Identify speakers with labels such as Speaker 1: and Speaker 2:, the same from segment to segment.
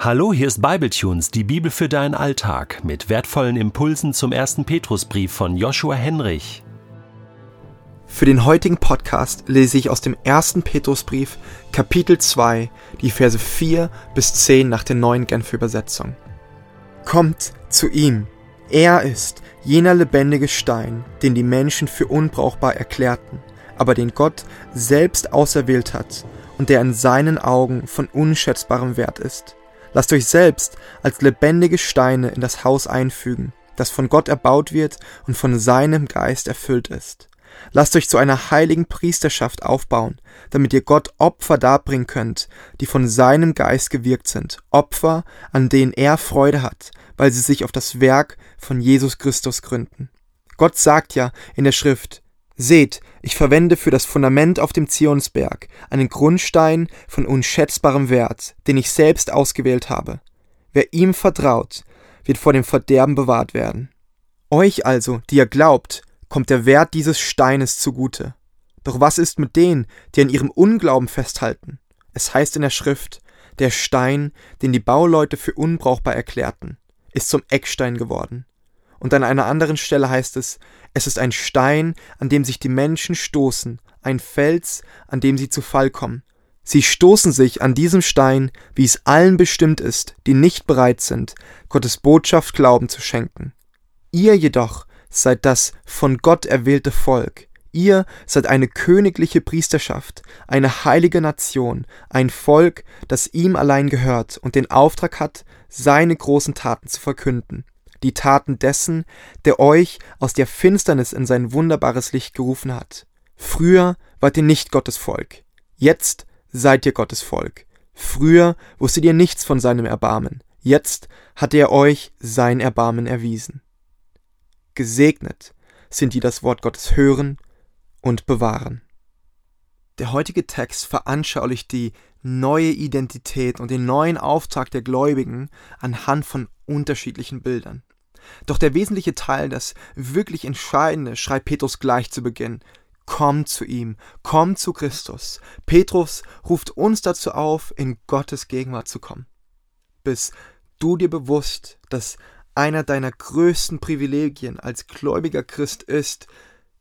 Speaker 1: Hallo, hier ist Bibletunes, die Bibel für deinen Alltag, mit wertvollen Impulsen zum ersten Petrusbrief von Joshua Henrich.
Speaker 2: Für den heutigen Podcast lese ich aus dem ersten Petrusbrief, Kapitel 2, die Verse 4 bis 10 nach der neuen Genfer Übersetzung. Kommt zu ihm. Er ist jener lebendige Stein, den die Menschen für unbrauchbar erklärten, aber den Gott selbst auserwählt hat und der in seinen Augen von unschätzbarem Wert ist. Lasst euch selbst als lebendige Steine in das Haus einfügen, das von Gott erbaut wird und von seinem Geist erfüllt ist. Lasst euch zu einer heiligen Priesterschaft aufbauen, damit ihr Gott Opfer darbringen könnt, die von seinem Geist gewirkt sind, Opfer, an denen er Freude hat, weil sie sich auf das Werk von Jesus Christus gründen. Gott sagt ja in der Schrift, Seht, ich verwende für das Fundament auf dem Zionsberg einen Grundstein von unschätzbarem Wert, den ich selbst ausgewählt habe. Wer ihm vertraut, wird vor dem Verderben bewahrt werden. Euch also, die ihr glaubt, kommt der Wert dieses Steines zugute. Doch was ist mit denen, die an ihrem Unglauben festhalten? Es heißt in der Schrift, der Stein, den die Bauleute für unbrauchbar erklärten, ist zum Eckstein geworden. Und an einer anderen Stelle heißt es, es ist ein Stein, an dem sich die Menschen stoßen, ein Fels, an dem sie zu Fall kommen. Sie stoßen sich an diesem Stein, wie es allen bestimmt ist, die nicht bereit sind, Gottes Botschaft Glauben zu schenken. Ihr jedoch seid das von Gott erwählte Volk. Ihr seid eine königliche Priesterschaft, eine heilige Nation, ein Volk, das ihm allein gehört und den Auftrag hat, seine großen Taten zu verkünden die Taten dessen, der euch aus der Finsternis in sein wunderbares Licht gerufen hat. Früher wart ihr nicht Gottes Volk, jetzt seid ihr Gottes Volk. Früher wusstet ihr nichts von seinem Erbarmen, jetzt hat er euch sein Erbarmen erwiesen. Gesegnet sind die das Wort Gottes hören und bewahren. Der heutige Text veranschaulicht die neue Identität und den neuen Auftrag der Gläubigen anhand von unterschiedlichen Bildern. Doch der wesentliche Teil, das wirklich Entscheidende, schreibt Petrus gleich zu Beginn. Komm zu ihm, komm zu Christus. Petrus ruft uns dazu auf, in Gottes Gegenwart zu kommen. Bist du dir bewusst, dass einer deiner größten Privilegien als gläubiger Christ ist,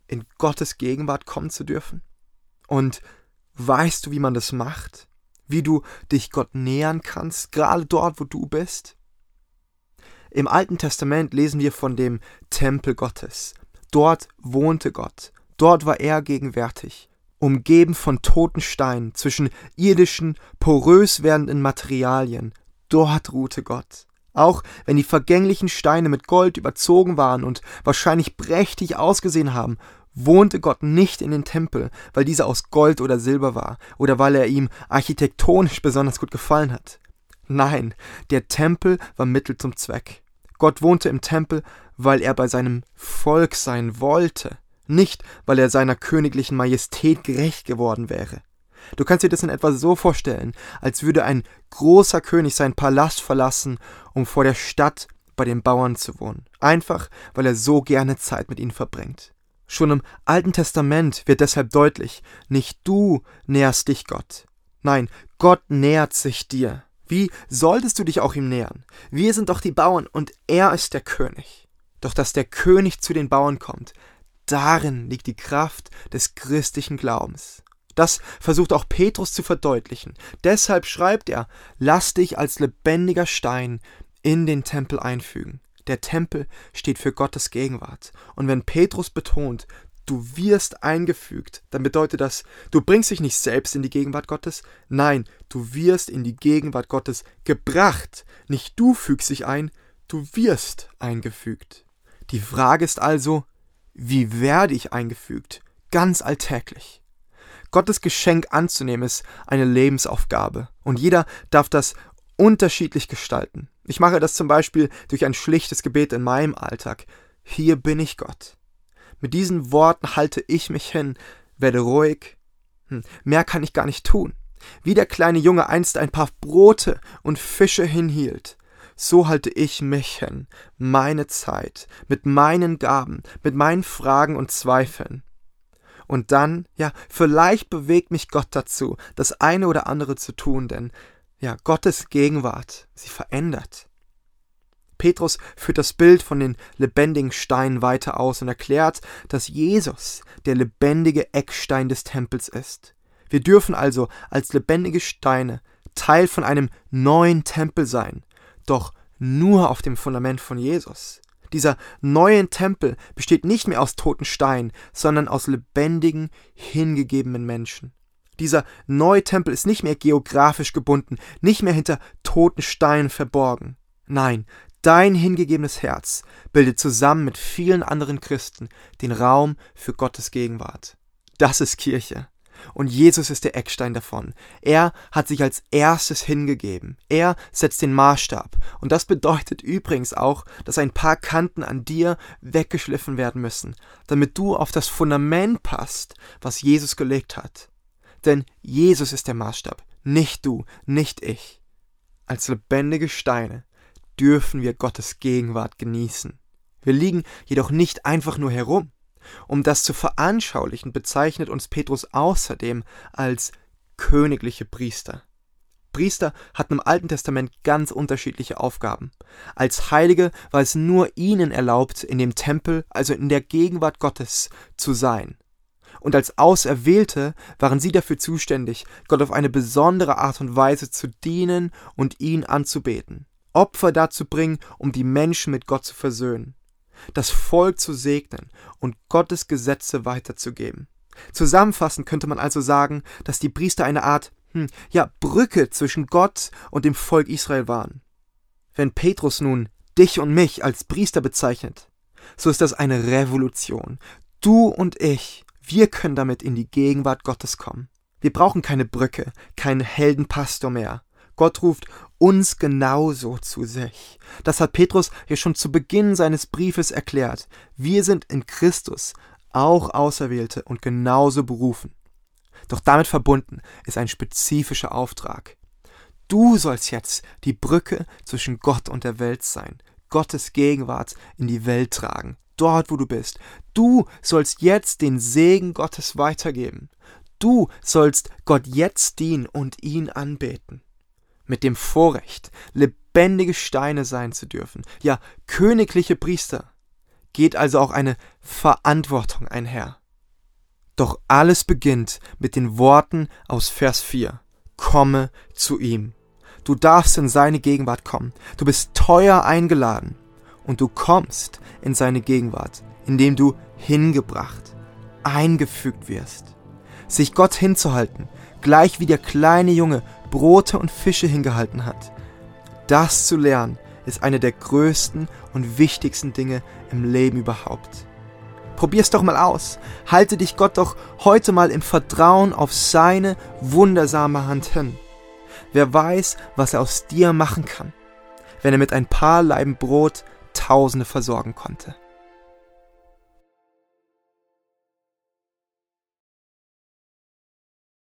Speaker 2: in Gottes Gegenwart kommen zu dürfen? Und weißt du, wie man das macht? Wie du dich Gott nähern kannst, gerade dort, wo du bist? Im Alten Testament lesen wir von dem Tempel Gottes. Dort wohnte Gott, dort war er gegenwärtig, umgeben von toten Steinen, zwischen irdischen, porös werdenden Materialien. Dort ruhte Gott. Auch wenn die vergänglichen Steine mit Gold überzogen waren und wahrscheinlich prächtig ausgesehen haben, wohnte Gott nicht in den Tempel, weil dieser aus Gold oder Silber war oder weil er ihm architektonisch besonders gut gefallen hat. Nein, der Tempel war Mittel zum Zweck. Gott wohnte im Tempel, weil er bei seinem Volk sein wollte, nicht weil er seiner königlichen Majestät gerecht geworden wäre. Du kannst dir das in etwa so vorstellen, als würde ein großer König seinen Palast verlassen, um vor der Stadt bei den Bauern zu wohnen, einfach weil er so gerne Zeit mit ihnen verbringt. Schon im Alten Testament wird deshalb deutlich, nicht du näherst dich Gott. Nein, Gott nähert sich dir. Wie solltest du dich auch ihm nähern? Wir sind doch die Bauern und er ist der König. Doch dass der König zu den Bauern kommt, darin liegt die Kraft des christlichen Glaubens. Das versucht auch Petrus zu verdeutlichen. Deshalb schreibt er, lass dich als lebendiger Stein in den Tempel einfügen. Der Tempel steht für Gottes Gegenwart. Und wenn Petrus betont, du wirst eingefügt, dann bedeutet das, du bringst dich nicht selbst in die Gegenwart Gottes, nein, du wirst in die Gegenwart Gottes gebracht. Nicht du fügst dich ein, du wirst eingefügt. Die Frage ist also, wie werde ich eingefügt? Ganz alltäglich. Gottes Geschenk anzunehmen ist eine Lebensaufgabe und jeder darf das unterschiedlich gestalten. Ich mache das zum Beispiel durch ein schlichtes Gebet in meinem Alltag. Hier bin ich Gott. Mit diesen Worten halte ich mich hin, werde ruhig. Hm, mehr kann ich gar nicht tun. Wie der kleine Junge einst ein paar Brote und Fische hinhielt, so halte ich mich hin, meine Zeit, mit meinen Gaben, mit meinen Fragen und Zweifeln. Und dann, ja, vielleicht bewegt mich Gott dazu, das eine oder andere zu tun, denn Ja, Gottes Gegenwart, sie verändert. Petrus führt das Bild von den lebendigen Steinen weiter aus und erklärt, dass Jesus der lebendige Eckstein des Tempels ist. Wir dürfen also als lebendige Steine Teil von einem neuen Tempel sein, doch nur auf dem Fundament von Jesus. Dieser neue Tempel besteht nicht mehr aus toten Steinen, sondern aus lebendigen, hingegebenen Menschen. Dieser neue Tempel ist nicht mehr geografisch gebunden, nicht mehr hinter toten Steinen verborgen. Nein, dein hingegebenes Herz bildet zusammen mit vielen anderen Christen den Raum für Gottes Gegenwart. Das ist Kirche. Und Jesus ist der Eckstein davon. Er hat sich als erstes hingegeben. Er setzt den Maßstab. Und das bedeutet übrigens auch, dass ein paar Kanten an dir weggeschliffen werden müssen, damit du auf das Fundament passt, was Jesus gelegt hat. Denn Jesus ist der Maßstab, nicht du, nicht ich. Als lebendige Steine dürfen wir Gottes Gegenwart genießen. Wir liegen jedoch nicht einfach nur herum. Um das zu veranschaulichen, bezeichnet uns Petrus außerdem als königliche Priester. Priester hatten im Alten Testament ganz unterschiedliche Aufgaben. Als Heilige war es nur ihnen erlaubt, in dem Tempel, also in der Gegenwart Gottes, zu sein. Und als Auserwählte waren sie dafür zuständig, Gott auf eine besondere Art und Weise zu dienen und ihn anzubeten. Opfer dazu bringen, um die Menschen mit Gott zu versöhnen das Volk zu segnen und Gottes Gesetze weiterzugeben. Zusammenfassend könnte man also sagen, dass die Priester eine Art hm, ja, Brücke zwischen Gott und dem Volk Israel waren. Wenn Petrus nun dich und mich als Priester bezeichnet, so ist das eine Revolution. Du und ich, wir können damit in die Gegenwart Gottes kommen. Wir brauchen keine Brücke, keinen Heldenpastor mehr. Gott ruft uns genauso zu sich. Das hat Petrus ja schon zu Beginn seines Briefes erklärt. Wir sind in Christus auch Auserwählte und genauso berufen. Doch damit verbunden ist ein spezifischer Auftrag. Du sollst jetzt die Brücke zwischen Gott und der Welt sein, Gottes Gegenwart in die Welt tragen, dort wo du bist. Du sollst jetzt den Segen Gottes weitergeben. Du sollst Gott jetzt dienen und ihn anbeten mit dem Vorrecht, lebendige Steine sein zu dürfen, ja königliche Priester, geht also auch eine Verantwortung einher. Doch alles beginnt mit den Worten aus Vers 4. Komme zu ihm. Du darfst in seine Gegenwart kommen. Du bist teuer eingeladen. Und du kommst in seine Gegenwart, indem du hingebracht, eingefügt wirst. Sich Gott hinzuhalten, gleich wie der kleine Junge Brote und Fische hingehalten hat. Das zu lernen ist eine der größten und wichtigsten Dinge im Leben überhaupt. Probier's doch mal aus. Halte dich Gott doch heute mal im Vertrauen auf seine wundersame Hand hin. Wer weiß, was er aus dir machen kann, wenn er mit ein paar Leiben Brot Tausende versorgen konnte.